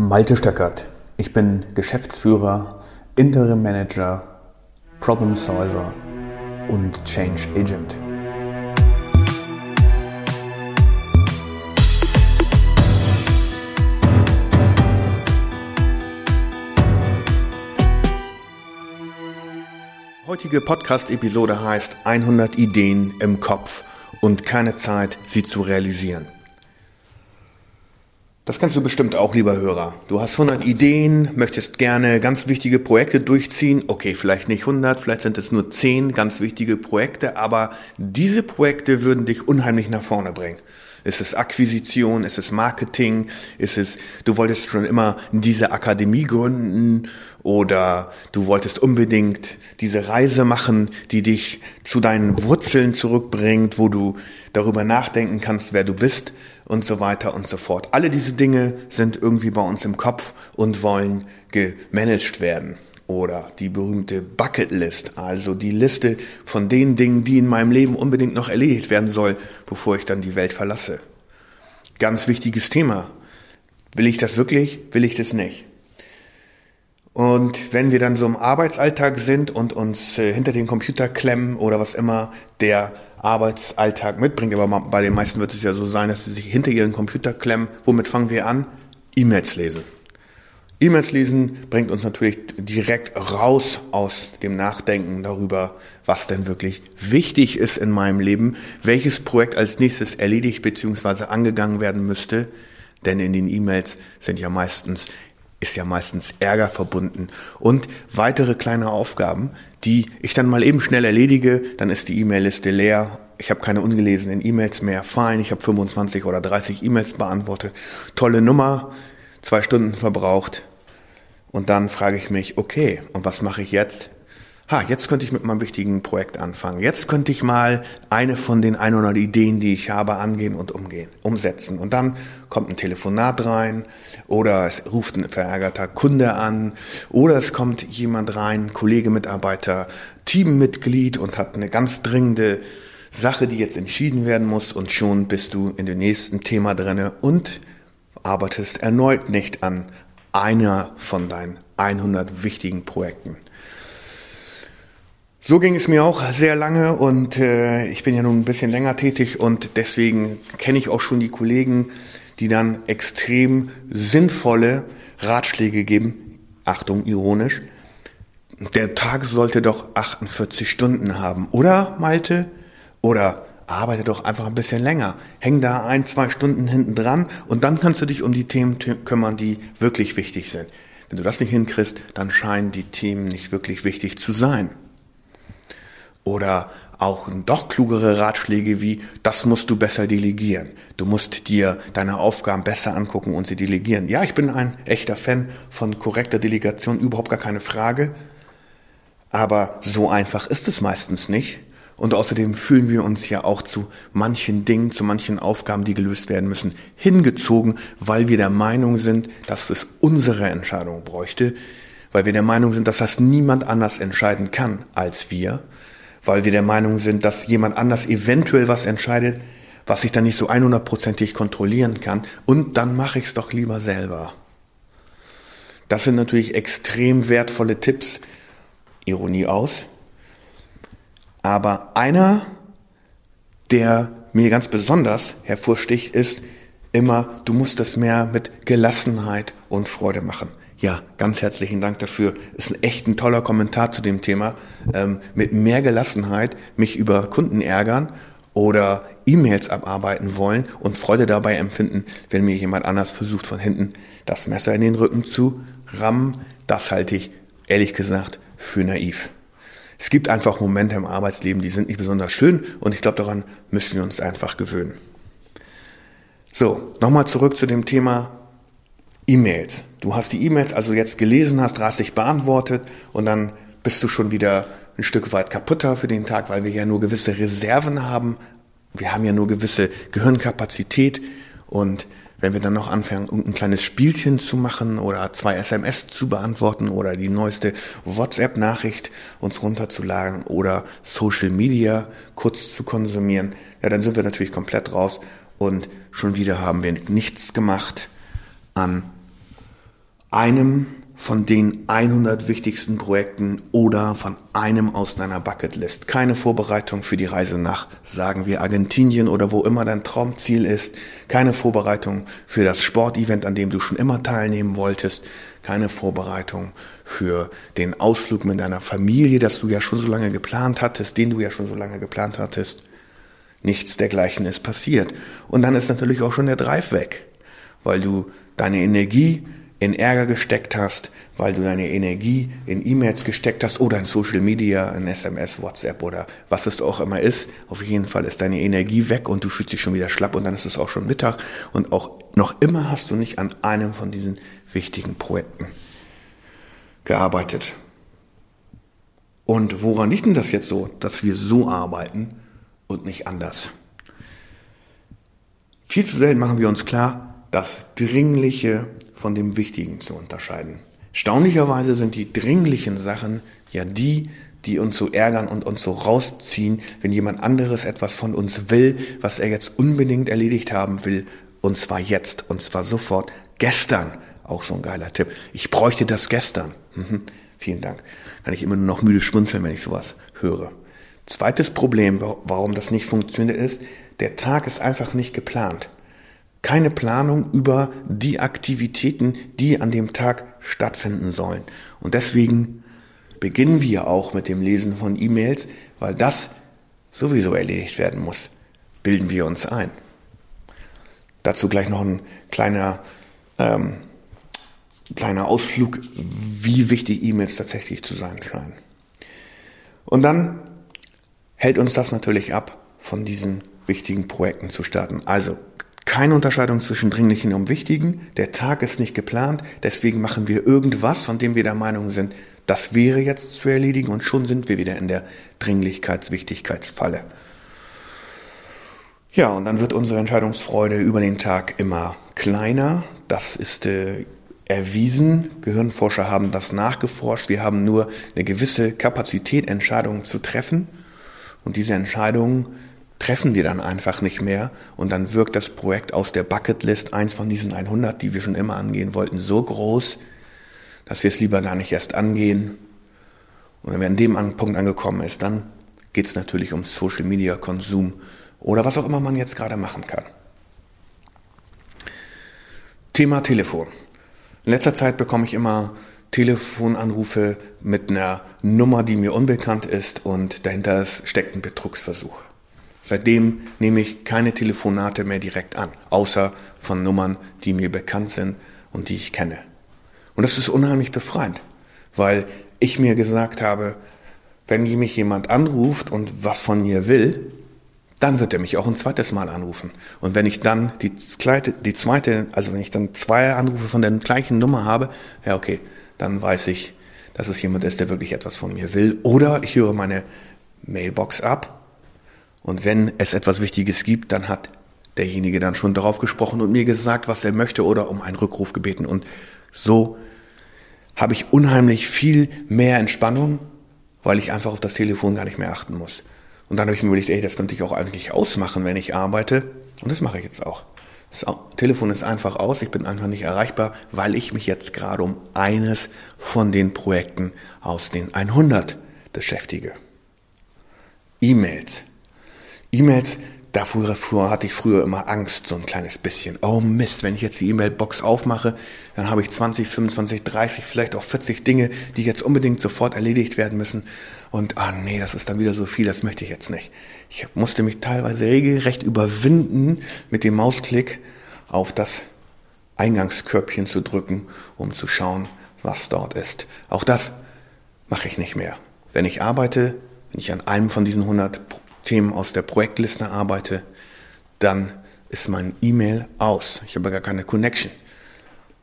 Malte Stöckert. Ich bin Geschäftsführer, Interim Manager, Problem Solver und Change Agent. Heutige Podcast-Episode heißt 100 Ideen im Kopf und keine Zeit, sie zu realisieren. Das kannst du bestimmt auch, lieber Hörer. Du hast 100 Ideen, möchtest gerne ganz wichtige Projekte durchziehen. Okay, vielleicht nicht 100, vielleicht sind es nur 10 ganz wichtige Projekte, aber diese Projekte würden dich unheimlich nach vorne bringen. Ist es Akquisition? Ist es Marketing? Ist es, du wolltest schon immer diese Akademie gründen oder du wolltest unbedingt diese Reise machen, die dich zu deinen Wurzeln zurückbringt, wo du darüber nachdenken kannst, wer du bist und so weiter und so fort. Alle diese Dinge sind irgendwie bei uns im Kopf und wollen gemanagt werden. Oder die berühmte Bucketlist, also die Liste von den Dingen, die in meinem Leben unbedingt noch erledigt werden soll, bevor ich dann die Welt verlasse. Ganz wichtiges Thema. Will ich das wirklich? Will ich das nicht? Und wenn wir dann so im Arbeitsalltag sind und uns äh, hinter den Computer klemmen oder was immer der Arbeitsalltag mitbringt. Aber bei den meisten wird es ja so sein, dass sie sich hinter ihren Computer klemmen. Womit fangen wir an? E-Mails lesen. E-Mails lesen bringt uns natürlich direkt raus aus dem Nachdenken darüber, was denn wirklich wichtig ist in meinem Leben, welches Projekt als nächstes erledigt bzw. angegangen werden müsste. Denn in den E-Mails sind ja meistens ist ja meistens Ärger verbunden und weitere kleine Aufgaben, die ich dann mal eben schnell erledige, dann ist die E-Mail-Liste leer. Ich habe keine ungelesenen E-Mails mehr. Fein, ich habe 25 oder 30 E-Mails beantwortet. Tolle Nummer, zwei Stunden verbraucht. Und dann frage ich mich, okay, und was mache ich jetzt? Ha, jetzt könnte ich mit meinem wichtigen Projekt anfangen. Jetzt könnte ich mal eine von den 100 Ideen, die ich habe, angehen und umgehen, umsetzen. Und dann kommt ein Telefonat rein oder es ruft ein verärgerter Kunde an oder es kommt jemand rein, Kollege, Mitarbeiter, Teammitglied und hat eine ganz dringende Sache, die jetzt entschieden werden muss und schon bist du in dem nächsten Thema drinne und arbeitest erneut nicht an einer von deinen 100 wichtigen Projekten. So ging es mir auch sehr lange und äh, ich bin ja nun ein bisschen länger tätig und deswegen kenne ich auch schon die Kollegen, die dann extrem sinnvolle Ratschläge geben. Achtung, ironisch. Der Tag sollte doch 48 Stunden haben, oder Malte? Oder arbeite doch einfach ein bisschen länger. Häng da ein, zwei Stunden hinten dran und dann kannst du dich um die Themen kümmern, die wirklich wichtig sind. Wenn du das nicht hinkriegst, dann scheinen die Themen nicht wirklich wichtig zu sein. Oder auch doch klugere Ratschläge wie, das musst du besser delegieren. Du musst dir deine Aufgaben besser angucken und sie delegieren. Ja, ich bin ein echter Fan von korrekter Delegation, überhaupt gar keine Frage. Aber so einfach ist es meistens nicht. Und außerdem fühlen wir uns ja auch zu manchen Dingen, zu manchen Aufgaben, die gelöst werden müssen, hingezogen, weil wir der Meinung sind, dass es unsere Entscheidung bräuchte, weil wir der Meinung sind, dass das niemand anders entscheiden kann als wir weil wir der Meinung sind, dass jemand anders eventuell was entscheidet, was ich dann nicht so 100%ig kontrollieren kann und dann mache ich es doch lieber selber. Das sind natürlich extrem wertvolle Tipps, Ironie aus. Aber einer, der mir ganz besonders hervorsticht, ist immer, du musst es mehr mit Gelassenheit und Freude machen. Ja, ganz herzlichen Dank dafür. Ist ein echt ein toller Kommentar zu dem Thema. Ähm, mit mehr Gelassenheit mich über Kunden ärgern oder E-Mails abarbeiten wollen und Freude dabei empfinden, wenn mir jemand anders versucht, von hinten das Messer in den Rücken zu rammen. Das halte ich ehrlich gesagt für naiv. Es gibt einfach Momente im Arbeitsleben, die sind nicht besonders schön und ich glaube, daran müssen wir uns einfach gewöhnen. So, nochmal zurück zu dem Thema E-Mails. Du hast die E-Mails also jetzt gelesen, hast 30 beantwortet und dann bist du schon wieder ein Stück weit kaputter für den Tag, weil wir ja nur gewisse Reserven haben. Wir haben ja nur gewisse Gehirnkapazität und wenn wir dann noch anfangen, ein kleines Spielchen zu machen oder zwei SMS zu beantworten oder die neueste WhatsApp-Nachricht uns runterzuladen oder Social Media kurz zu konsumieren, ja, dann sind wir natürlich komplett raus und schon wieder haben wir nichts gemacht an einem von den 100 wichtigsten Projekten oder von einem aus deiner Bucketlist. Keine Vorbereitung für die Reise nach, sagen wir, Argentinien oder wo immer dein Traumziel ist. Keine Vorbereitung für das Sportevent, an dem du schon immer teilnehmen wolltest. Keine Vorbereitung für den Ausflug mit deiner Familie, das du ja schon so lange geplant hattest, den du ja schon so lange geplant hattest. Nichts dergleichen ist passiert. Und dann ist natürlich auch schon der Drive weg, weil du deine Energie in Ärger gesteckt hast, weil du deine Energie in E-Mails gesteckt hast oder in Social Media, in SMS, WhatsApp oder was es auch immer ist. Auf jeden Fall ist deine Energie weg und du fühlst dich schon wieder schlapp und dann ist es auch schon Mittag und auch noch immer hast du nicht an einem von diesen wichtigen Projekten gearbeitet. Und woran liegt denn das jetzt so, dass wir so arbeiten und nicht anders? Viel zu selten machen wir uns klar, dass dringliche von dem Wichtigen zu unterscheiden. Erstaunlicherweise sind die dringlichen Sachen ja die, die uns so ärgern und uns so rausziehen, wenn jemand anderes etwas von uns will, was er jetzt unbedingt erledigt haben will, und zwar jetzt, und zwar sofort, gestern. Auch so ein geiler Tipp. Ich bräuchte das gestern. Mhm. Vielen Dank. Kann ich immer nur noch müde schmunzeln, wenn ich sowas höre. Zweites Problem, warum das nicht funktioniert, ist, der Tag ist einfach nicht geplant keine Planung über die Aktivitäten, die an dem Tag stattfinden sollen. Und deswegen beginnen wir auch mit dem Lesen von E-Mails, weil das sowieso erledigt werden muss, bilden wir uns ein. Dazu gleich noch ein kleiner, ähm, kleiner Ausflug, wie wichtig E-Mails tatsächlich zu sein scheinen. Und dann hält uns das natürlich ab, von diesen wichtigen Projekten zu starten. Also keine Unterscheidung zwischen dringlichen und wichtigen. Der Tag ist nicht geplant, deswegen machen wir irgendwas, von dem wir der Meinung sind, das wäre jetzt zu erledigen und schon sind wir wieder in der Dringlichkeits-Wichtigkeitsfalle. Ja, und dann wird unsere Entscheidungsfreude über den Tag immer kleiner. Das ist äh, erwiesen. Gehirnforscher haben das nachgeforscht. Wir haben nur eine gewisse Kapazität, Entscheidungen zu treffen. Und diese Entscheidungen treffen die dann einfach nicht mehr und dann wirkt das Projekt aus der Bucketlist, eins von diesen 100, die wir schon immer angehen wollten, so groß, dass wir es lieber gar nicht erst angehen. Und wenn wir an dem Punkt angekommen ist, dann geht es natürlich um Social Media Konsum oder was auch immer man jetzt gerade machen kann. Thema Telefon. In letzter Zeit bekomme ich immer Telefonanrufe mit einer Nummer, die mir unbekannt ist und dahinter steckt ein Betrugsversuch. Seitdem nehme ich keine Telefonate mehr direkt an, außer von Nummern, die mir bekannt sind und die ich kenne. Und das ist unheimlich befreiend, weil ich mir gesagt habe, wenn mich jemand anruft und was von mir will, dann wird er mich auch ein zweites Mal anrufen. Und wenn ich dann die zweite, die zweite, also wenn ich dann zwei Anrufe von der gleichen Nummer habe, ja okay, dann weiß ich, dass es jemand ist, der wirklich etwas von mir will. Oder ich höre meine Mailbox ab und wenn es etwas Wichtiges gibt, dann hat derjenige dann schon darauf gesprochen und mir gesagt, was er möchte oder um einen Rückruf gebeten. Und so habe ich unheimlich viel mehr Entspannung, weil ich einfach auf das Telefon gar nicht mehr achten muss. Und dann habe ich mir überlegt, ey, das könnte ich auch eigentlich ausmachen, wenn ich arbeite. Und das mache ich jetzt auch. Das Telefon ist einfach aus, ich bin einfach nicht erreichbar, weil ich mich jetzt gerade um eines von den Projekten aus den 100 beschäftige. E-Mails, E-Mails, davor hatte ich früher immer Angst, so ein kleines bisschen. Oh Mist, wenn ich jetzt die E-Mail-Box aufmache, dann habe ich 20, 25, 30, vielleicht auch 40 Dinge, die jetzt unbedingt sofort erledigt werden müssen. Und ah nee, das ist dann wieder so viel, das möchte ich jetzt nicht. Ich musste mich teilweise regelrecht überwinden, mit dem Mausklick auf das Eingangskörbchen zu drücken, um zu schauen, was dort ist. Auch das mache ich nicht mehr. Wenn ich arbeite, wenn ich an einem von diesen 100 Themen aus der Projektliste arbeite, dann ist mein E-Mail aus. Ich habe gar keine Connection.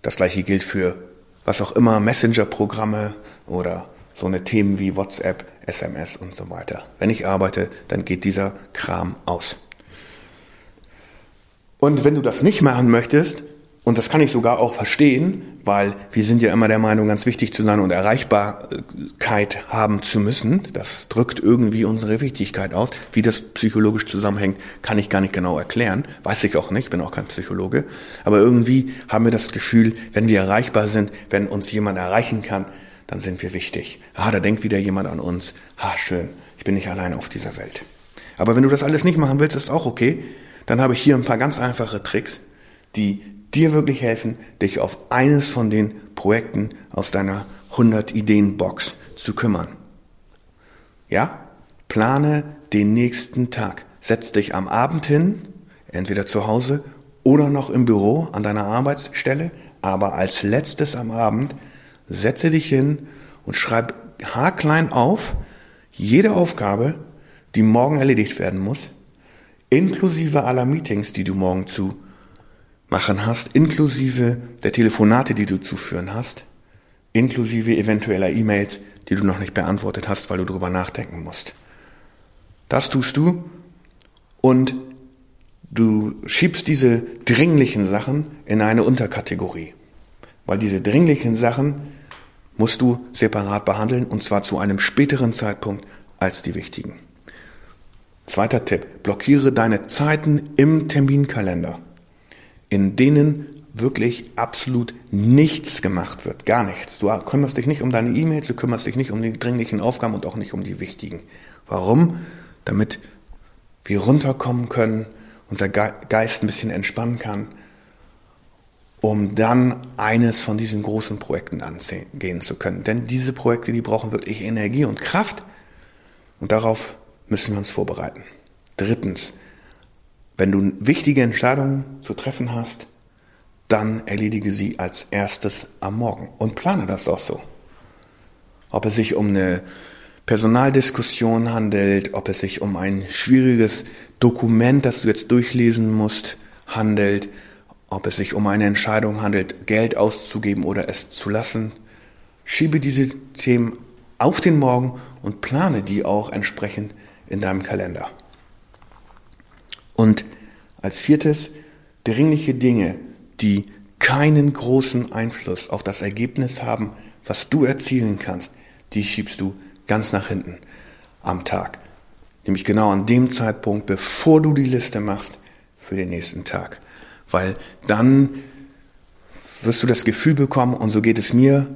Das gleiche gilt für was auch immer, Messenger-Programme oder so eine Themen wie WhatsApp, SMS und so weiter. Wenn ich arbeite, dann geht dieser Kram aus. Und wenn du das nicht machen möchtest, Und das kann ich sogar auch verstehen, weil wir sind ja immer der Meinung, ganz wichtig zu sein und Erreichbarkeit haben zu müssen. Das drückt irgendwie unsere Wichtigkeit aus. Wie das psychologisch zusammenhängt, kann ich gar nicht genau erklären. Weiß ich auch nicht, bin auch kein Psychologe. Aber irgendwie haben wir das Gefühl, wenn wir erreichbar sind, wenn uns jemand erreichen kann, dann sind wir wichtig. Ah, da denkt wieder jemand an uns. Ah, schön, ich bin nicht allein auf dieser Welt. Aber wenn du das alles nicht machen willst, ist auch okay. Dann habe ich hier ein paar ganz einfache Tricks, die dir wirklich helfen, dich auf eines von den Projekten aus deiner 100 Ideen Box zu kümmern. Ja? Plane den nächsten Tag. Setz dich am Abend hin, entweder zu Hause oder noch im Büro an deiner Arbeitsstelle, aber als letztes am Abend setze dich hin und schreib haarklein auf jede Aufgabe, die morgen erledigt werden muss, inklusive aller Meetings, die du morgen zu machen hast, inklusive der Telefonate, die du zu führen hast, inklusive eventueller E-Mails, die du noch nicht beantwortet hast, weil du darüber nachdenken musst. Das tust du und du schiebst diese dringlichen Sachen in eine Unterkategorie. Weil diese dringlichen Sachen musst du separat behandeln und zwar zu einem späteren Zeitpunkt als die wichtigen. Zweiter Tipp, blockiere deine Zeiten im Terminkalender in denen wirklich absolut nichts gemacht wird, gar nichts. Du kümmerst dich nicht um deine E-Mails, du kümmerst dich nicht um die dringlichen Aufgaben und auch nicht um die wichtigen. Warum? Damit wir runterkommen können, unser Geist ein bisschen entspannen kann, um dann eines von diesen großen Projekten angehen zu können. Denn diese Projekte, die brauchen wirklich Energie und Kraft und darauf müssen wir uns vorbereiten. Drittens, wenn du wichtige Entscheidungen zu treffen hast, dann erledige sie als erstes am Morgen und plane das auch so. Ob es sich um eine Personaldiskussion handelt, ob es sich um ein schwieriges Dokument, das du jetzt durchlesen musst, handelt, ob es sich um eine Entscheidung handelt, Geld auszugeben oder es zu lassen. Schiebe diese Themen auf den Morgen und plane die auch entsprechend in deinem Kalender. Und als viertes, dringliche Dinge, die keinen großen Einfluss auf das Ergebnis haben, was du erzielen kannst, die schiebst du ganz nach hinten am Tag. Nämlich genau an dem Zeitpunkt, bevor du die Liste machst für den nächsten Tag. Weil dann wirst du das Gefühl bekommen, und so geht es mir,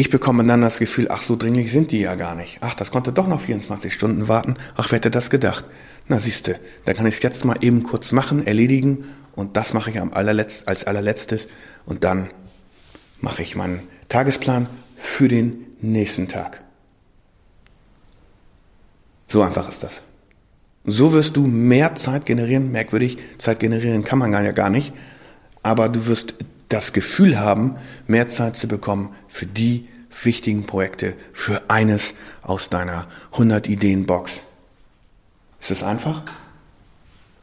ich bekomme dann das Gefühl, ach, so dringlich sind die ja gar nicht. Ach, das konnte doch noch 24 Stunden warten. Ach, wer hätte das gedacht? Na, siehste, da kann ich es jetzt mal eben kurz machen, erledigen und das mache ich am allerletzt, als allerletztes und dann mache ich meinen Tagesplan für den nächsten Tag. So einfach ist das. So wirst du mehr Zeit generieren. Merkwürdig, Zeit generieren kann man ja gar nicht. Aber du wirst das Gefühl haben, mehr Zeit zu bekommen für die wichtigen Projekte, für eines aus deiner 100 Ideen Box. Ist es einfach?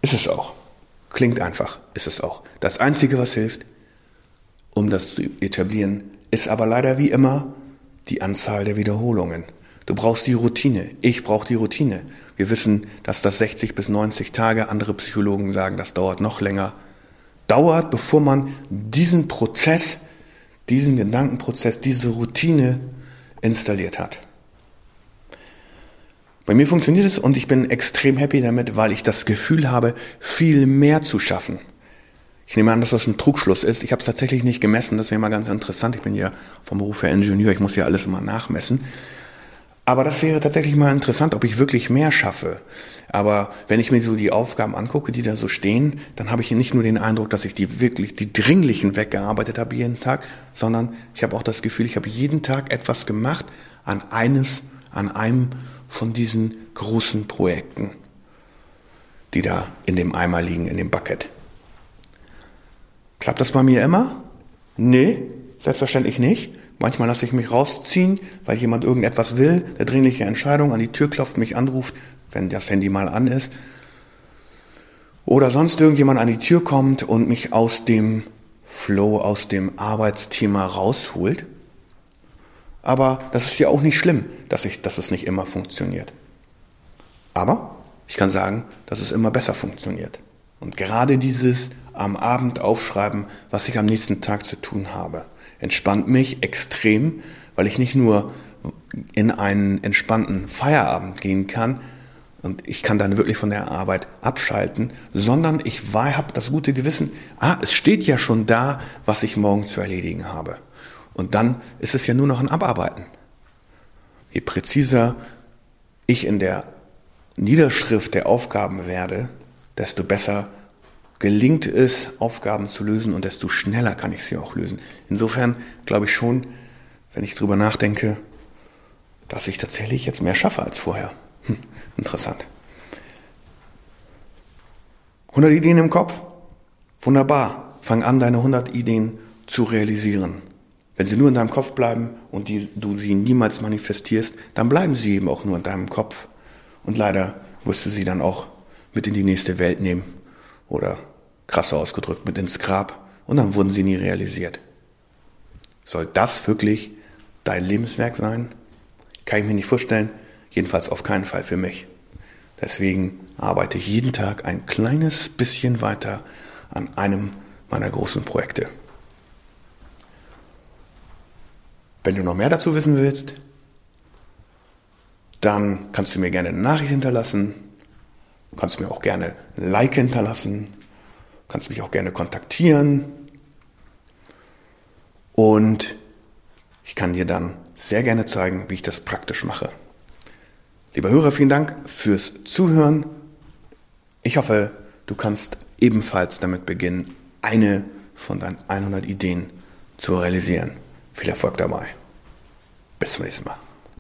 Ist es auch. Klingt einfach, ist es auch. Das Einzige, was hilft, um das zu etablieren, ist aber leider wie immer die Anzahl der Wiederholungen. Du brauchst die Routine. Ich brauche die Routine. Wir wissen, dass das 60 bis 90 Tage, andere Psychologen sagen, das dauert noch länger dauert, bevor man diesen Prozess, diesen Gedankenprozess, diese Routine installiert hat. Bei mir funktioniert es und ich bin extrem happy damit, weil ich das Gefühl habe, viel mehr zu schaffen. Ich nehme an, dass das ein Trugschluss ist. Ich habe es tatsächlich nicht gemessen, das wäre mal ganz interessant. Ich bin ja vom Beruf her Ingenieur, ich muss ja alles immer nachmessen. Aber das wäre tatsächlich mal interessant, ob ich wirklich mehr schaffe. Aber wenn ich mir so die Aufgaben angucke, die da so stehen, dann habe ich nicht nur den Eindruck, dass ich die wirklich, die dringlichen weggearbeitet habe jeden Tag, sondern ich habe auch das Gefühl, ich habe jeden Tag etwas gemacht an eines, an einem von diesen großen Projekten, die da in dem Eimer liegen, in dem Bucket. Klappt das bei mir immer? Nee, selbstverständlich nicht. Manchmal lasse ich mich rausziehen, weil jemand irgendetwas will, eine dringliche Entscheidung, an die Tür klopft, mich anruft, wenn das Handy mal an ist. Oder sonst irgendjemand an die Tür kommt und mich aus dem Flow, aus dem Arbeitsthema rausholt. Aber das ist ja auch nicht schlimm, dass, ich, dass es nicht immer funktioniert. Aber ich kann sagen, dass es immer besser funktioniert. Und gerade dieses am Abend aufschreiben, was ich am nächsten Tag zu tun habe. Entspannt mich extrem, weil ich nicht nur in einen entspannten Feierabend gehen kann und ich kann dann wirklich von der Arbeit abschalten, sondern ich habe das gute Gewissen, ah, es steht ja schon da, was ich morgen zu erledigen habe. Und dann ist es ja nur noch ein Abarbeiten. Je präziser ich in der Niederschrift der Aufgaben werde, desto besser gelingt es, Aufgaben zu lösen und desto schneller kann ich sie auch lösen. Insofern glaube ich schon, wenn ich drüber nachdenke, dass ich tatsächlich jetzt mehr schaffe als vorher. Hm, interessant. 100 Ideen im Kopf? Wunderbar. Fang an, deine 100 Ideen zu realisieren. Wenn sie nur in deinem Kopf bleiben und die, du sie niemals manifestierst, dann bleiben sie eben auch nur in deinem Kopf. Und leider wirst du sie dann auch mit in die nächste Welt nehmen. Oder krasser ausgedrückt, mit ins Grab. Und dann wurden sie nie realisiert. Soll das wirklich dein Lebenswerk sein? Kann ich mir nicht vorstellen. Jedenfalls auf keinen Fall für mich. Deswegen arbeite ich jeden Tag ein kleines bisschen weiter an einem meiner großen Projekte. Wenn du noch mehr dazu wissen willst, dann kannst du mir gerne eine Nachricht hinterlassen, kannst mir auch gerne ein Like hinterlassen, kannst mich auch gerne kontaktieren und ich kann dir dann sehr gerne zeigen, wie ich das praktisch mache. Lieber Hörer, vielen Dank fürs Zuhören. Ich hoffe, du kannst ebenfalls damit beginnen, eine von deinen 100 Ideen zu realisieren. Viel Erfolg dabei. Bis zum nächsten Mal.